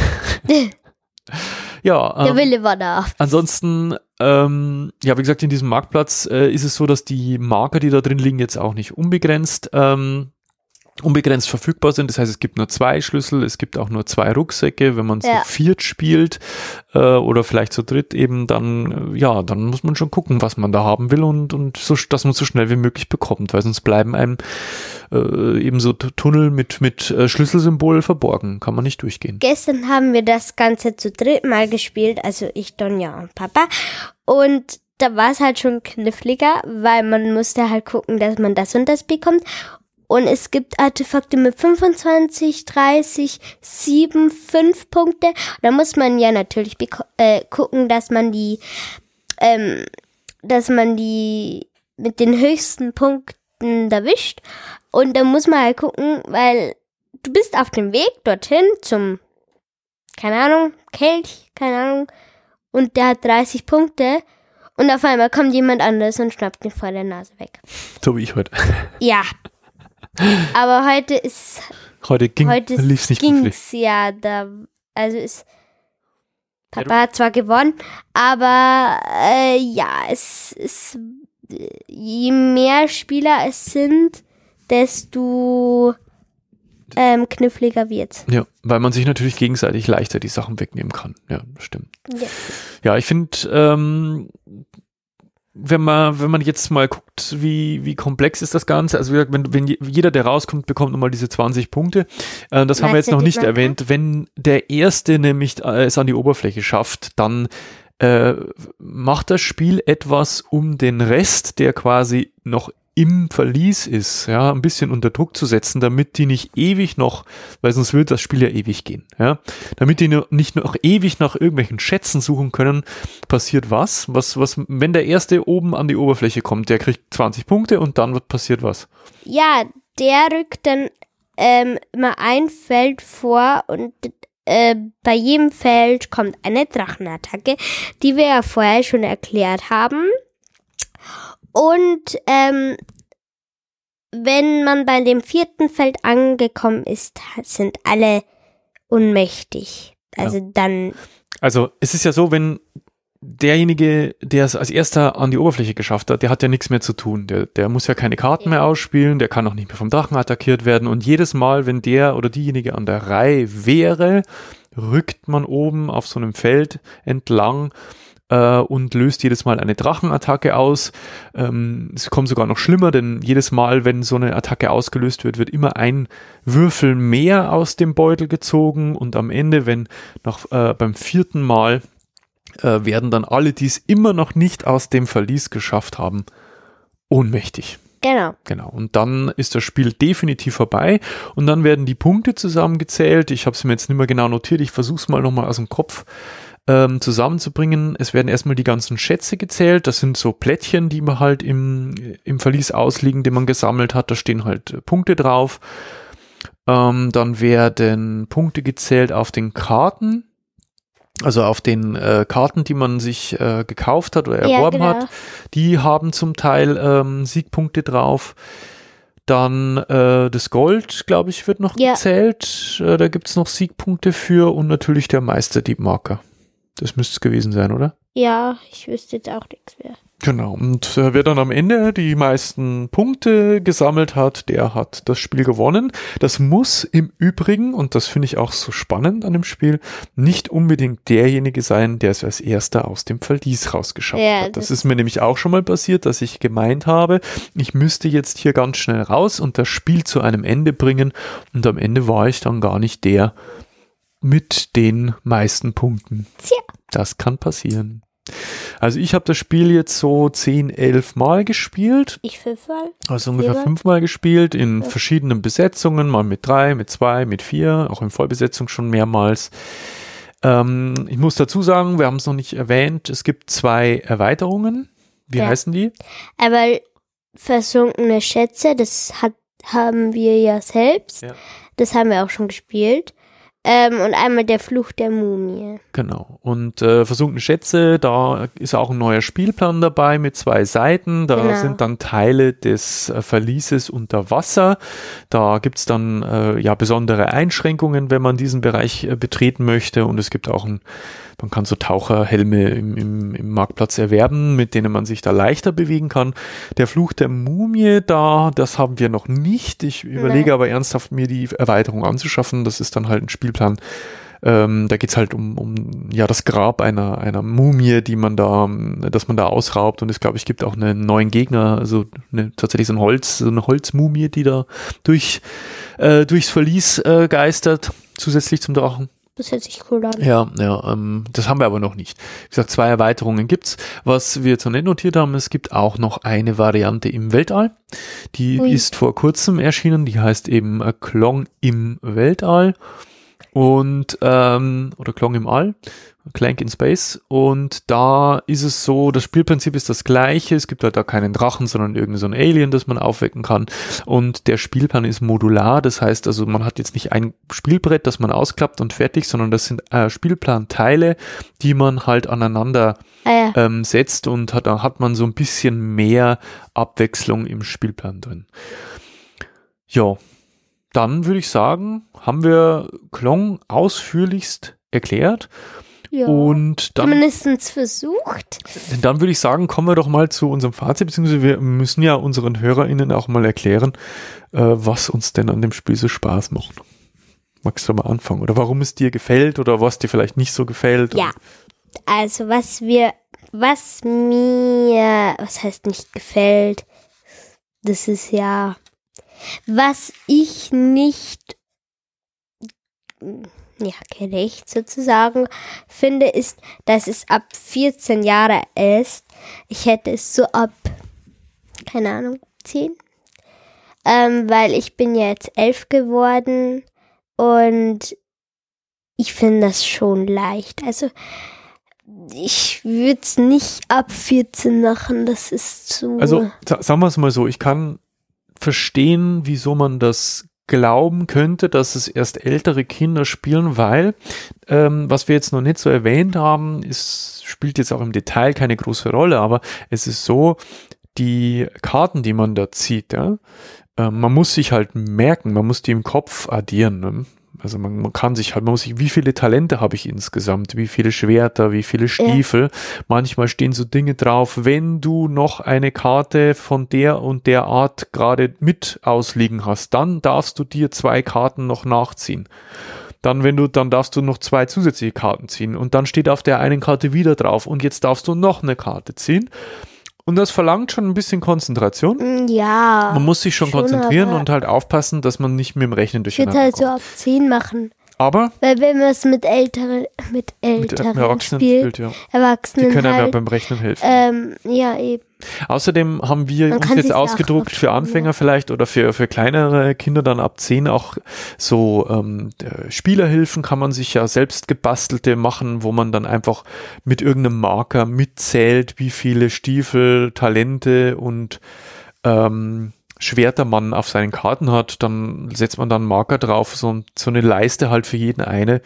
ja. Ähm, der Wille war da. Ansonsten, ähm, ja, wie gesagt, in diesem Marktplatz äh, ist es so, dass die Marker, die da drin liegen, jetzt auch nicht unbegrenzt ähm, unbegrenzt verfügbar sind. Das heißt, es gibt nur zwei Schlüssel, es gibt auch nur zwei Rucksäcke. Wenn man ja. zu viert spielt äh, oder vielleicht zu dritt eben, dann äh, ja, dann muss man schon gucken, was man da haben will und, und so, dass man so schnell wie möglich bekommt, weil sonst bleiben einem äh, eben so Tunnel mit, mit äh, Schlüsselsymbol verborgen. Kann man nicht durchgehen. Gestern haben wir das Ganze zu dritt mal gespielt, also ich, Donja und Papa. Und da war es halt schon kniffliger, weil man musste halt gucken, dass man das und das bekommt. Und es gibt Artefakte mit 25, 30, 7, 5 Punkte. Da muss man ja natürlich äh, gucken, dass man die, ähm, dass man die mit den höchsten Punkten erwischt. Und da muss man halt gucken, weil du bist auf dem Weg dorthin zum, keine Ahnung, Kelch, keine Ahnung. Und der hat 30 Punkte. Und auf einmal kommt jemand anderes und schnappt ihn vor der Nase weg. So wie ich heute. Ja, aber heute ist. Heute ging heute lief's nicht ging's ja da. Also ist. Papa hat zwar gewonnen, aber äh, ja, es ist. Je mehr Spieler es sind, desto ähm, kniffliger wird's. Ja, weil man sich natürlich gegenseitig leichter die Sachen wegnehmen kann. Ja, stimmt. Ja, ja ich finde, ähm, wenn man, wenn man jetzt mal guckt, wie, wie komplex ist das Ganze, also wenn, wenn jeder, der rauskommt, bekommt nochmal diese 20 Punkte. Äh, das haben wir jetzt noch nicht erwähnt. Wenn der Erste nämlich äh, es an die Oberfläche schafft, dann äh, macht das Spiel etwas, um den Rest, der quasi noch im Verlies ist, ja, ein bisschen unter Druck zu setzen, damit die nicht ewig noch, weil sonst wird das Spiel ja ewig gehen, ja, damit die nicht noch ewig nach irgendwelchen Schätzen suchen können, passiert was, was, was, wenn der Erste oben an die Oberfläche kommt, der kriegt 20 Punkte und dann passiert was. Ja, der rückt dann ähm, immer ein Feld vor und äh, bei jedem Feld kommt eine Drachenattacke, die wir ja vorher schon erklärt haben. Und ähm, wenn man bei dem vierten Feld angekommen ist, sind alle unmächtig. Also ja. dann. Also es ist ja so, wenn derjenige, der es als erster an die Oberfläche geschafft hat, der hat ja nichts mehr zu tun. Der, der muss ja keine Karten mehr ausspielen, der kann auch nicht mehr vom Drachen attackiert werden. Und jedes Mal, wenn der oder diejenige an der Reihe wäre, rückt man oben auf so einem Feld entlang äh, und löst jedes Mal eine Drachenattacke aus. Ähm, es kommt sogar noch schlimmer, denn jedes Mal, wenn so eine Attacke ausgelöst wird, wird immer ein Würfel mehr aus dem Beutel gezogen und am Ende, wenn noch äh, beim vierten Mal äh, werden dann alle, die es immer noch nicht aus dem Verlies geschafft haben, ohnmächtig. Genau. Genau. Und dann ist das Spiel definitiv vorbei und dann werden die Punkte zusammengezählt. Ich habe es mir jetzt nicht mehr genau notiert. Ich versuche es mal nochmal aus dem Kopf ähm, zusammenzubringen. Es werden erstmal die ganzen Schätze gezählt. Das sind so Plättchen, die man halt im, im Verlies ausliegen, die man gesammelt hat. Da stehen halt Punkte drauf. Ähm, dann werden Punkte gezählt auf den Karten. Also auf den äh, Karten, die man sich äh, gekauft hat oder Ja, erworben genau. hat, die haben zum Teil ähm, Siegpunkte drauf. Dann äh, das Gold, glaube ich, wird noch Ja. gezählt. Äh, da gibt's noch Siegpunkte für und natürlich der Meisterdiebmarker. Das müsste es gewesen sein, oder? Ja, ich wüsste jetzt auch nichts mehr. Genau. Und äh, wer dann am Ende die meisten Punkte gesammelt hat, der hat das Spiel gewonnen. Das muss im Übrigen, und das finde ich auch so spannend an dem Spiel, nicht unbedingt derjenige sein, der es als erster aus dem Verlies rausgeschafft Ja, hat. Das, das- ist mir nämlich auch schon mal passiert, dass ich gemeint habe, ich müsste jetzt hier ganz schnell raus und das Spiel zu einem Ende bringen. Und am Ende war ich dann gar nicht der mit den meisten Punkten. Tja. Das kann passieren. Also ich habe das Spiel jetzt so 10, 11 Mal gespielt, Ich fünfmal. also ungefähr Viermal? fünfmal gespielt, in Ja. verschiedenen Besetzungen, mal mit drei, mit zwei, mit vier, auch in Vollbesetzung schon mehrmals. Ähm, ich muss dazu sagen, wir haben es noch nicht erwähnt, es gibt zwei Erweiterungen. Wie Ja. heißen die? Aber versunkene Schätze, das hat, haben wir ja selbst. Ja. Das haben wir auch schon gespielt. Ähm, und einmal der Fluch der Mumie. Genau. Und äh, versunkene Schätze, da ist auch ein neuer Spielplan dabei mit zwei Seiten. Da Genau. sind dann Teile des äh, Verlieses unter Wasser. Da gibt's dann äh, ja besondere Einschränkungen, wenn man diesen Bereich äh, betreten möchte. Und es gibt auch ein, man kann so Taucherhelme im, im, im Marktplatz erwerben, mit denen man sich da leichter bewegen kann. Der Fluch der Mumie, da, das haben wir noch nicht. Ich überlege aber ernsthaft, mir die Erweiterung anzuschaffen. Das ist dann halt ein Spielplan. Ähm, da geht's halt um, um ja das Grab einer, einer Mumie, die man da, dass man da ausraubt. Und es glaube ich gibt auch einen neuen Gegner, also eine, tatsächlich so ein Holz, so eine Holzmumie, die da durch äh, durchs Verlies äh, geistert, zusätzlich zum Drachen. Das hört sich cool an. Ja, ja, ähm, das haben wir aber noch nicht. Wie gesagt, zwei Erweiterungen gibt's. Was wir jetzt noch nicht notiert haben, es gibt auch noch eine Variante im Weltall. Die Ui. ist vor kurzem erschienen, die heißt eben äh, Klong im Weltall. Und, ähm, oder Klong im All, Clank in Space. Und da ist es so, das Spielprinzip ist das gleiche. Es gibt halt da keinen Drachen, sondern irgendein so ein Alien, das man aufwecken kann. Und der Spielplan ist modular. Das heißt also, man hat jetzt nicht ein Spielbrett, das man ausklappt und fertig, sondern das sind äh, Spielplanteile, die man halt aneinander Ah ja. ähm, setzt und hat, da hat man so ein bisschen mehr Abwechslung im Spielplan drin. Ja, dann würde ich sagen, haben wir Klong ausführlichst erklärt ja. und dann, Zumindest versucht. dann würde ich sagen, kommen wir doch mal zu unserem Fazit, beziehungsweise wir müssen ja unseren HörerInnen auch mal erklären, äh, was uns denn an dem Spiel so Spaß macht. Magst du mal anfangen? Oder warum es dir gefällt oder was dir vielleicht nicht so gefällt? Ja. Also was wir, was mir, was heißt nicht gefällt, das ist ja, was ich nicht, ja, gerecht sozusagen finde, ist, dass es ab 14 Jahre ist. Ich hätte es so ab, keine Ahnung, 10. Ähm, weil ich bin jetzt 11 geworden und ich finde das schon leicht. Also ich würde es nicht ab 14 machen, das ist zu. Also sa- sagen wir es mal so, ich kann verstehen, wieso man das glauben könnte, dass es erst ältere Kinder spielen, weil ähm, was wir jetzt noch nicht so erwähnt haben, ist, spielt jetzt auch im Detail keine große Rolle, aber es ist so, die Karten, die man da zieht, ja, äh, man muss sich halt merken, man muss die im Kopf addieren. Ne? Also man, man kann sich halt, man muss sich, wie viele Talente habe ich insgesamt, wie viele Schwerter, wie viele Stiefel. Manchmal stehen so Dinge drauf, wenn du noch eine Karte von der und der Art gerade mit ausliegen hast, dann darfst du dir zwei Karten noch nachziehen. Dann, wenn du, dann darfst du noch zwei zusätzliche Karten ziehen und dann steht auf der einen Karte wieder drauf und jetzt darfst du noch eine Karte ziehen. Und das verlangt schon ein bisschen Konzentration. Mm, ja. Man muss sich schon, schon, konzentrieren und halt aufpassen, dass man nicht mit dem Rechnen ich würde durcheinander halt so kommt. ab 10 machen. Aber Weil wenn man es mit älteren, mit mit älteren Erwachsenen spielt, spielt, ja. Die Erwachsenen können einem ja halt, beim Rechnen helfen. ähm, ja eben. Außerdem haben wir Man uns jetzt ausgedruckt für Anfänger ja. vielleicht oder für, für kleinere Kinder dann ab 10 auch so ähm, äh, Spielerhilfen kann man sich ja selbst gebastelte machen, wo man dann einfach mit irgendeinem Marker mitzählt, wie viele Stiefel, Talente und ähm, Schwerter man auf seinen Karten hat. Dann setzt man dann Marker drauf, so, so eine Leiste halt für jeden eine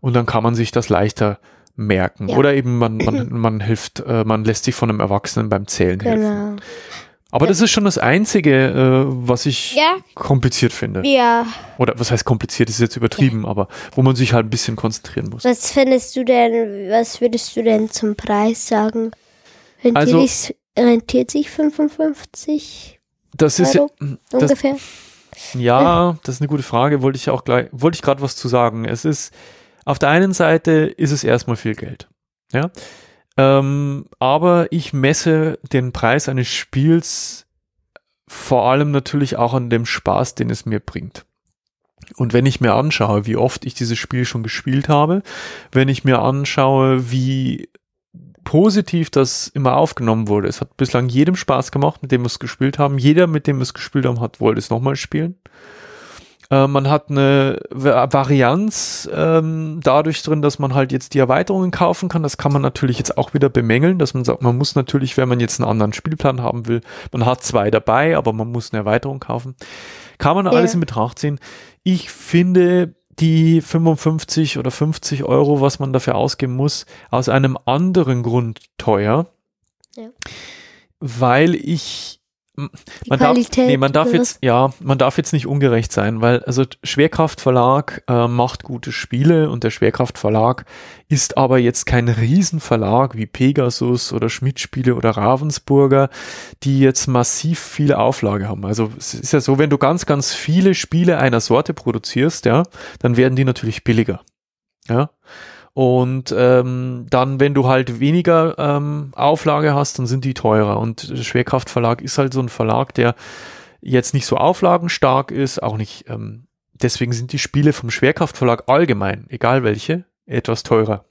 und dann kann man sich das leichter merken. Ja. Oder eben man, man, man hilft, äh, man lässt sich von einem Erwachsenen beim Zählen helfen. Genau. Aber das ist schon das Einzige, äh, was ich Ja, kompliziert finde. ja. Oder was heißt kompliziert, ist jetzt übertrieben, aber wo man sich halt ein bisschen konzentrieren muss. Was findest du denn, was würdest du denn zum Preis sagen? Rentiert, Also- sich, rentiert sich 55 Das ist ja, Euro das, ungefähr? ja, das ist eine gute Frage, wollte ich auch gleich, wollte ich gerade was zu sagen. Es ist, auf der einen Seite ist es erstmal viel Geld. Ja. Ähm, aber ich messe den Preis eines Spiels vor allem natürlich auch an dem Spaß, den es mir bringt. Und wenn ich mir anschaue, wie oft ich dieses Spiel schon gespielt habe, wenn ich mir anschaue, wie positiv das immer aufgenommen wurde, es hat bislang jedem Spaß gemacht, mit dem wir es gespielt haben. Jeder, mit dem wir es gespielt haben, hat wollte es nochmal spielen. Äh, man hat eine Va- Varianz ähm, dadurch drin, dass man halt jetzt die Erweiterungen kaufen kann. Das kann man natürlich jetzt auch wieder bemängeln, dass man sagt, man muss natürlich, wenn man jetzt einen anderen Spielplan haben will, man hat zwei dabei, aber man muss eine Erweiterung kaufen. Kann man alles Ja. in Betracht ziehen. Ich finde die 55 oder 50 Euro, was man dafür ausgeben muss, aus einem anderen Grund teuer. Ja. Weil ich Man darf, nee, man darf jetzt, ja, man darf jetzt nicht ungerecht sein, weil also Schwerkraftverlag äh, macht gute Spiele und der Schwerkraftverlag ist aber jetzt kein Riesenverlag wie Pegasus oder Schmidt-Spiele oder Ravensburger, die jetzt massiv viele Auflage haben. Also es ist ja so, wenn du ganz, ganz viele Spiele einer Sorte produzierst, ja, dann werden die natürlich billiger. Ja. Und ähm, dann, wenn du halt weniger ähm, Auflage hast, dann sind die teurer. Und der Schwerkraftverlag ist halt so ein Verlag, der jetzt nicht so auflagenstark ist, auch nicht. Ähm, deswegen sind die Spiele vom Schwerkraftverlag allgemein, egal welche, etwas teurer.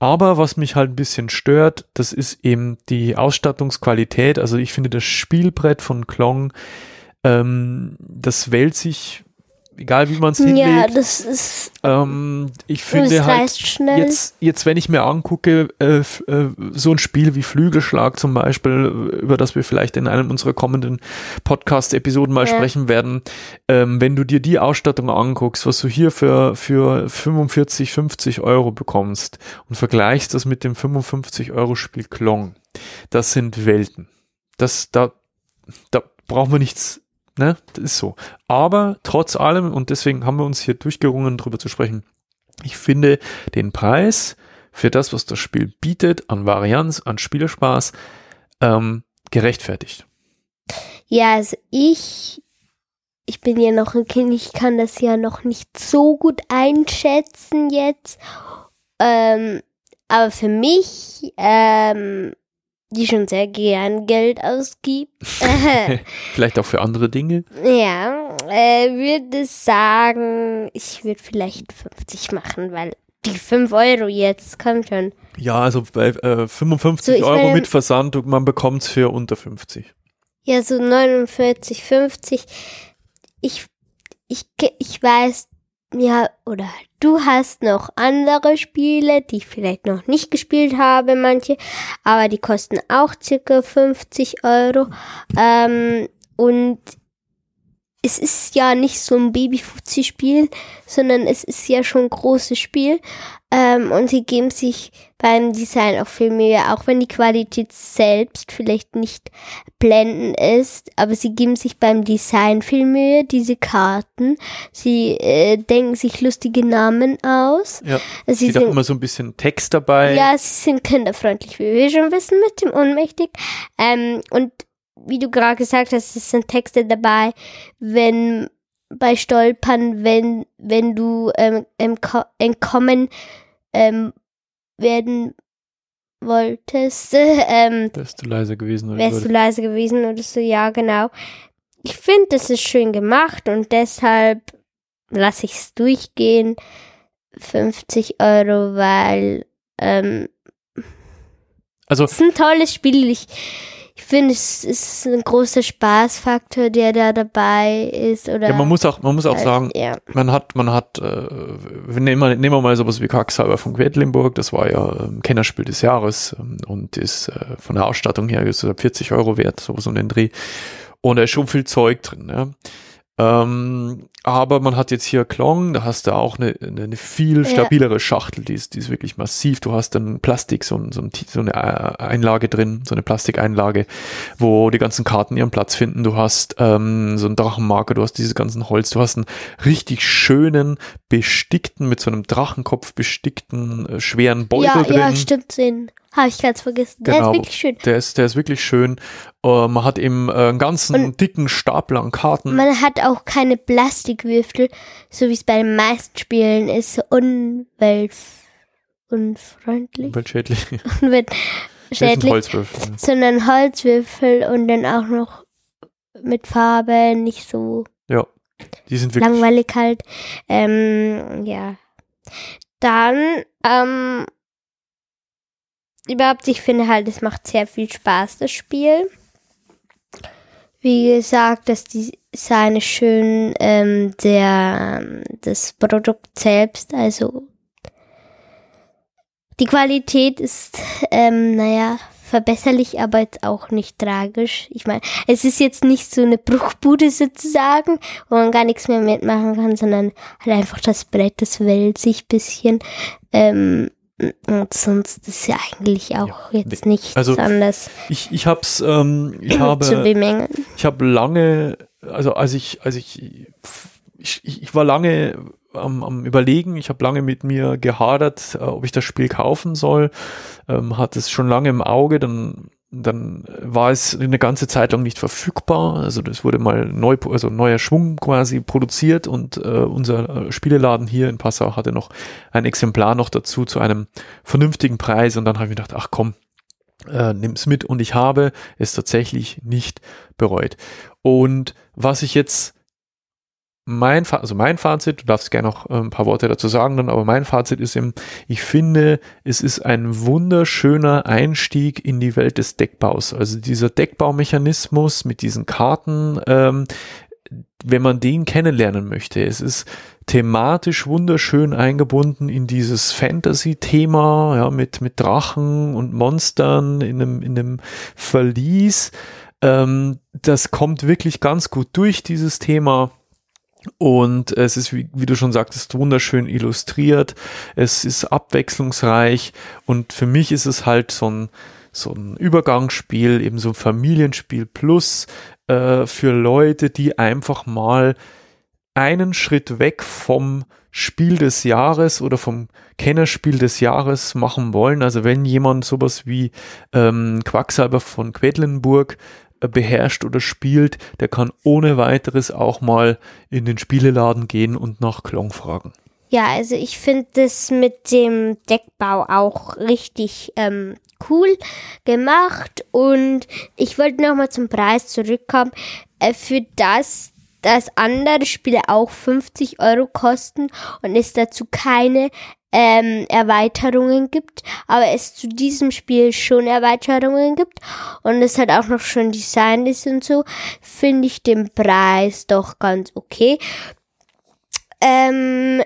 Aber was mich halt ein bisschen stört, das ist eben die Ausstattungsqualität. Also ich finde das Spielbrett von Klong, ähm, das wählt sich, egal wie man es Ja, hinlegt. das ist, Ähm, ich finde halt, schnell. jetzt, jetzt, wenn ich mir angucke, äh, äh, so ein Spiel wie Flügelschlag zum Beispiel, über das wir vielleicht in einem unserer kommenden Podcast-Episoden mal Ja. sprechen werden, ähm, wenn du dir die Ausstattung anguckst, was du hier für, für 45, 50 Euro bekommst und vergleichst das mit dem 55 Euro Spiel Klong, das sind Welten. Das, da, da brauchen wir nichts, ne? Das ist so. Aber trotz allem, und deswegen haben wir uns hier durchgerungen, drüber zu sprechen, ich finde den Preis für das, was das Spiel bietet, an Varianz, an Spielerspaß, ähm, gerechtfertigt. Ja, also ich, ich bin ja noch ein Kind, ich kann das ja noch nicht so gut einschätzen jetzt. Ähm, aber für mich, ähm, die schon sehr gern Geld ausgibt, Vielleicht auch für andere Dinge. ja, äh, würde sagen, ich würde vielleicht 50 machen, weil die 5 Euro jetzt, kommt schon. Ja, also bei äh, 55 So, Euro meine- mit Versand und man bekommt es für unter 50. Ja, so 49, 50. Ich, ich, ich weiß, ja, oder du hast noch andere Spiele, die ich vielleicht noch nicht gespielt habe, manche, aber die kosten auch circa 50 Euro. Ähm, und es ist ja nicht so ein Babyfuzzi-Spiel, sondern es ist ja schon ein großes Spiel. Ähm, und sie geben sich beim Design auch viel Mühe, auch wenn die Qualität selbst vielleicht nicht blendend ist, aber sie geben sich beim Design viel Mühe, diese Karten. Sie äh, denken sich lustige Namen aus. Ja. Sie Steht auch sind, immer so ein bisschen Text dabei. ja, sie sind kinderfreundlich, wie wir schon wissen, mit dem Unmächtig. Ähm, und wie du gerade gesagt hast, es sind Texte dabei, wenn bei Stolpern, wenn, wenn du ähm, entko entkommen ähm, werden wolltest, ähm, Wärst du leiser gewesen oder wärst du leise gewesen oder so, ja, genau. Ich finde, das ist schön gemacht und deshalb lasse ich es durchgehen. 50 Euro, weil ähm, Also es ist ein tolles Spiel. Ich, ich finde, es ist ein großer Spaßfaktor, der da dabei ist. Oder ja, man muss auch, man muss auch halt, sagen, ja. man hat, man hat, äh, nehmen, wir- nehmen wir mal sowas wie Quacksalber von Quedlinburg, das war ja ähm, Kennerspiel des Jahres ähm, und ist äh, von der Ausstattung her ist er 40 Euro wert, sowas um den Dreh. Und da ist schon viel Zeug drin, ja. Ähm, aber man hat jetzt hier Klong, da hast du auch eine, eine, viel Ja. stabilere Schachtel, die ist, die ist wirklich massiv. Du hast dann Plastik, so, so, so eine äh, Einlage drin, so eine Plastikeinlage, wo die ganzen Karten ihren Platz finden. Du hast ähm, so einen Drachenmarker, du hast dieses ganzen Holz, du hast einen richtig schönen, bestickten, mit so einem Drachenkopf bestickten, äh, schweren Beutel ja, drin. ja, stimmt, den habe ich ganz vergessen. Der Genau. ist wirklich schön. Der ist, der ist wirklich schön. Äh, man hat eben äh, einen ganzen Und- dicken Stapel an Karten. Man hat auch keine Plastikwürfel, so wie es bei den meisten Spielen ist, unwelt unfreundlich, Umweltschädlich. Umweltschädlich, Holzwürfel. sondern Holzwürfel und dann auch noch mit Farbe, nicht so Ja. Die sind wirklich. langweilig halt. Ähm, ja. Dann, ähm, überhaupt, ich finde halt, es macht sehr viel Spaß, das Spiel. Wie gesagt, das Design ist schön, ähm, der, ähm, das Produkt selbst, also die Qualität ist, ähm, naja, verbesserlich, aber jetzt auch nicht tragisch. Ich meine, es ist jetzt nicht so eine Bruchbude sozusagen, wo man gar nichts mehr mitmachen kann, sondern halt einfach das Brett, das wälzt sich bisschen. Ähm, und sonst ist ja eigentlich auch Ja, jetzt nichts also anderes Ich, ich hab's, ähm, ich zu habe, bemängeln. ich habe lange, also als ich, als ich, ich, ich war lange am, am überlegen, ich habe lange mit mir gehadert, äh, ob ich das Spiel kaufen soll, ähm, hatte es schon lange im Auge, dann dann war es eine ganze Zeit lang nicht verfügbar. Also das wurde mal neu, also neuer Schwung quasi produziert und äh, unser äh, Spieleladen hier in Passau hatte noch ein Exemplar noch dazu zu einem vernünftigen Preis und dann habe ich gedacht, ach komm, äh, nimm's mit und ich habe es tatsächlich nicht bereut. Und was ich jetzt mein, also mein Fazit, du darfst gerne noch äh, ein paar Worte dazu sagen, dann, aber mein Fazit ist eben, ich finde, es ist ein wunderschöner Einstieg in die Welt des Deckbaus. Also dieser Deckbaumechanismus mit diesen Karten, ähm, wenn man den kennenlernen möchte. Es ist thematisch wunderschön eingebunden in dieses Fantasy-Thema, ja, mit, mit Drachen und Monstern in einem, in einem Verlies. Ähm, das kommt wirklich ganz gut durch, dieses Thema. Und es ist, wie, wie du schon sagtest, wunderschön illustriert. Es ist abwechslungsreich. Und für mich ist es halt so ein, so ein Übergangsspiel, eben so ein Familienspiel plus äh, für Leute, die einfach mal einen Schritt weg vom Spiel des Jahres oder vom Kennerspiel des Jahres machen wollen. Also wenn jemand sowas wie ähm, Quacksalber von Quedlinburg beherrscht oder spielt, der kann ohne weiteres auch mal in den Spieleladen gehen und nach Klong fragen. Ja, also ich finde das mit dem Deckbau auch richtig ähm, cool gemacht und ich wollte nochmal zum Preis zurückkommen. Äh, für das, dass andere Spiele auch 50 Euro kosten und es dazu keine ähm, Erweiterungen gibt, aber es zu diesem Spiel schon Erweiterungen gibt und es halt auch noch schön designt ist und so, finde ich den Preis doch ganz okay. Ähm,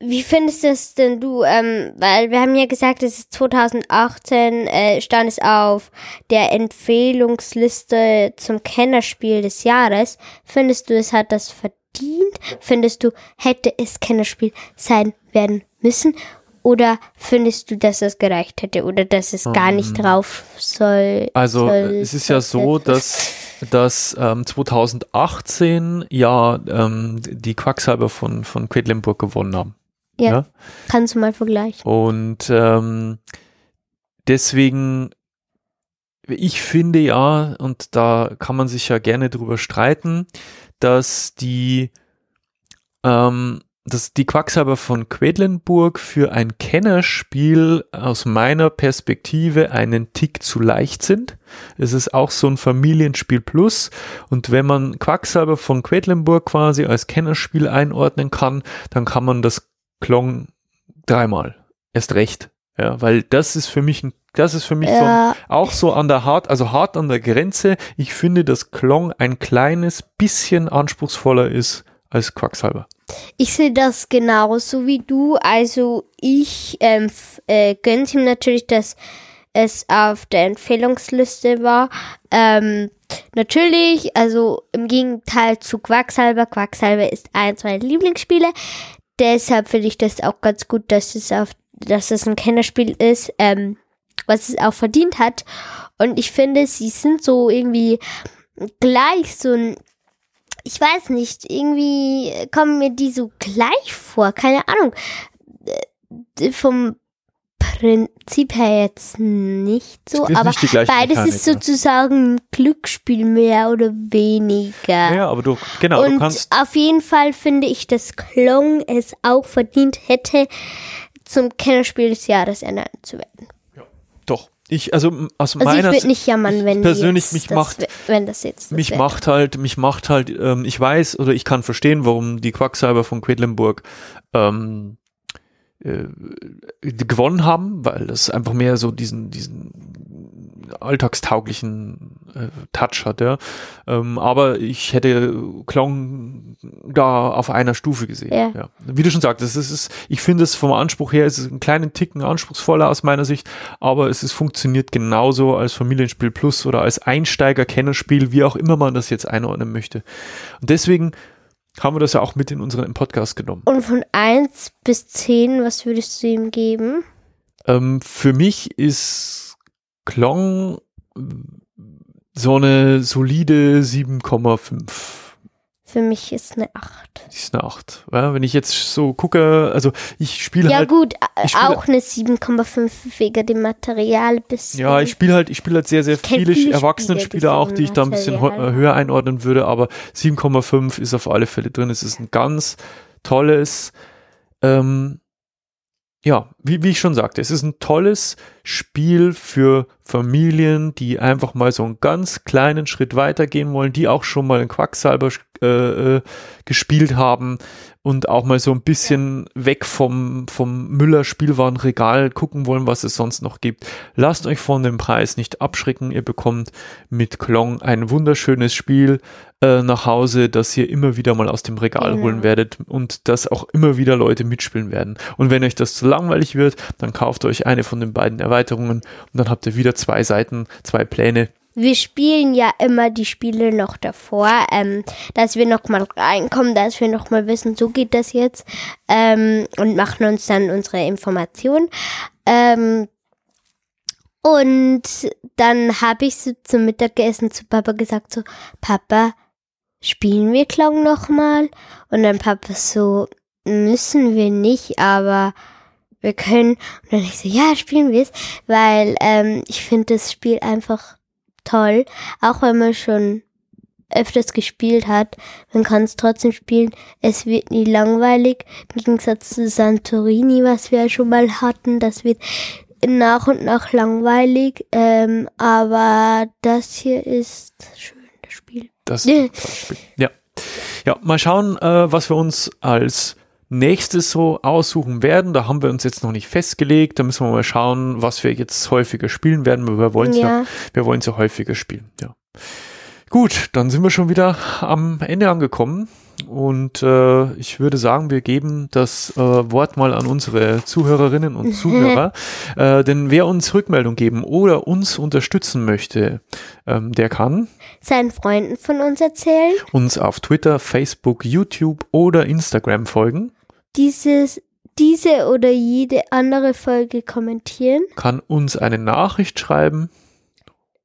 wie findest du es denn du? Ähm, weil wir haben ja gesagt, es ist 2018, äh, stand es auf der Empfehlungsliste zum Kennerspiel des Jahres. Findest du, es hat das verdient? Findest du, hätte es Kennerspiel sein werden müssen? Oder findest du, dass es gereicht hätte oder dass es gar nicht drauf soll? Also soll, es ist ja so, dass, dass ähm, 2018 ja ähm, die Quacksalber von, von Quedlinburg gewonnen haben. Ja. ja? Kannst du mal vergleichen? Und ähm, deswegen, ich finde ja, und da kann man sich ja gerne drüber streiten, dass die, ähm, dass die Quacksalber von Quedlinburg für ein Kennerspiel aus meiner Perspektive einen Tick zu leicht sind. Es ist auch so ein Familienspiel plus. Und wenn man Quacksalber von Quedlinburg quasi als Kennerspiel einordnen kann, dann kann man das Klong dreimal. Erst recht. Ja, weil das ist für mich ein das ist für mich ja. so, auch so an der hart, also hart an der Grenze. Ich finde, dass Klong ein kleines bisschen anspruchsvoller ist als Quacksalber. Ich sehe das genauso wie du. Also ich ähm, äh, gönne ihm natürlich, dass es auf der Empfehlungsliste war. Ähm, natürlich, also im Gegenteil zu Quacksalber. Quacksalber ist eins meiner Lieblingsspiele. Deshalb finde ich das auch ganz gut, dass es auf, dass es ein Kennerspiel ist, ähm, was es auch verdient hat. Und ich finde, sie sind so irgendwie gleich so ein ich weiß nicht, irgendwie kommen mir die so gleich vor, keine Ahnung. Äh, vom Prinzip her jetzt nicht so, aber nicht beides Mechanik, ist sozusagen ein Glücksspiel mehr oder weniger. Ja, aber du, genau, Und du kannst. Auf jeden Fall finde ich, dass Klong es auch verdient hätte, zum Kennerspiel des Jahres ernannt zu werden. Ja, doch. Ich, also aus also meiner ich würde nicht jammern, wenn persönlich mich das, macht, wenn das jetzt das mich wird. macht halt, mich macht halt, ähm, ich weiß oder ich kann verstehen, warum die Quacksalber von Quedlinburg ähm, äh, gewonnen haben, weil das einfach mehr so diesen diesen alltagstauglichen äh, Touch hat, ja. Ähm, aber ich hätte Klong da auf einer Stufe gesehen. Ja. ja. Wie du schon sagtest, es ist, ich finde es vom Anspruch her, es ist einen kleinen Ticken anspruchsvoller aus meiner Sicht, aber es ist, funktioniert genauso als Familienspiel Plus oder als Einsteiger-Kennerspiel, wie auch immer man das jetzt einordnen möchte. Und deswegen haben wir das ja auch mit in unseren Podcast genommen. Und von 1 bis 10, was würdest du ihm geben? Ähm, für mich ist Klong so eine solide 7,5. Für mich ist eine 8. Die ist eine 8. Ja, wenn ich jetzt so gucke, also ich spiele Ja halt. gut, ich spiel- auch eine 7,5 wegen dem Material bisschen. Ja, ich spiele halt, ich spiele halt sehr, sehr viele, viele Erwachsenenspiele auch, die ich da ein bisschen äh, höher einordnen würde, aber 7,5 ist auf alle Fälle drin. Es ist ein ganz tolles, ähm, ja, wie, wie ich schon sagte, es ist ein tolles Spiel für Familien, die einfach mal so einen ganz kleinen Schritt weitergehen wollen, die auch schon mal einen Quacksalber äh, äh, gespielt haben und auch mal so ein bisschen weg vom, vom Müller-Spielwarenregal gucken wollen, was es sonst noch gibt. Lasst euch von dem Preis nicht abschrecken. Ihr bekommt mit Klong ein wunderschönes Spiel äh, nach Hause, das ihr immer wieder mal aus dem Regal Genau. holen werdet und das auch immer wieder Leute mitspielen werden. Und wenn euch das zu langweilig wird, dann kauft euch eine von den beiden Erweiterungen und dann habt ihr wieder zwei Seiten, zwei Pläne. Wir spielen ja immer die Spiele noch davor, ähm, dass wir noch mal reinkommen, dass wir noch mal wissen, so geht das jetzt ähm, und machen uns dann unsere Informationen. Ähm, und dann habe ich so zum Mittagessen zu Papa gesagt, so, Papa, spielen wir Klong noch mal? Und dann Papa so, müssen wir nicht, aber wir können. Und dann ich so, ja, spielen wir es, weil ähm, ich finde das Spiel einfach toll, auch wenn man schon öfters gespielt hat, man kann es trotzdem spielen, es wird nie langweilig, im Gegensatz zu Santorini, was wir ja schon mal hatten, das wird nach und nach langweilig, ähm, aber das hier ist schön, das Spiel. Das tolles Spiel. Ja. Ja, mal schauen, äh, was wir uns als nächstes so aussuchen werden. Da haben wir uns jetzt noch nicht festgelegt. Da müssen wir mal schauen, was wir jetzt häufiger spielen werden. Wir wollen es ja. Ja. wir wollen ja häufiger spielen. Ja. Gut, dann sind wir schon wieder am Ende angekommen. Und äh, ich würde sagen, wir geben das äh, Wort mal an unsere Zuhörerinnen und Zuhörer. äh, denn wer uns Rückmeldung geben oder uns unterstützen möchte, ähm, der kann Seinen Freunden von uns erzählen. uns auf Twitter, Facebook, YouTube oder Instagram folgen, Dieses, diese oder jede andere Folge kommentieren. kann uns eine Nachricht schreiben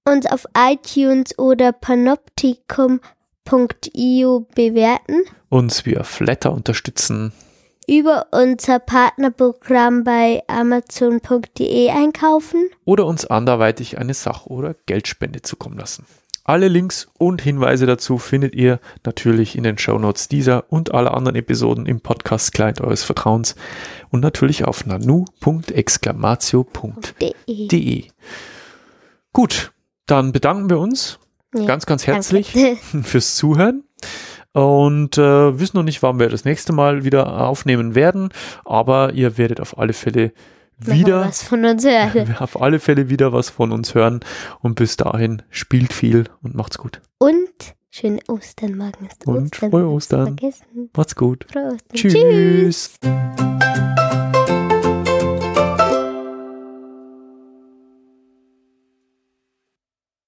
uns auf iTunes oder panoptikum.io bewerten, uns via Flatter unterstützen über unser Partnerprogramm bei amazon.de einkaufen. oder uns anderweitig eine Sach- oder Geldspende zukommen lassen. Alle Links und Hinweise dazu findet ihr natürlich in den Shownotes dieser und aller anderen Episoden im Podcast Client eures Vertrauens und natürlich auf nanu.exclamatio.de. Gut, dann bedanken wir uns Ja, ganz, ganz herzlich danke. fürs Zuhören und äh, wissen noch nicht, wann wir das nächste Mal wieder aufnehmen werden, aber ihr werdet auf alle Fälle wieder was von uns hören. auf alle Fälle wieder was von uns hören und bis dahin spielt viel und macht's gut. Und schöne Ostern, morgen ist Und frohe Ostern. Vergessen. Macht's gut. Ostern. Tschüss. Tschüss.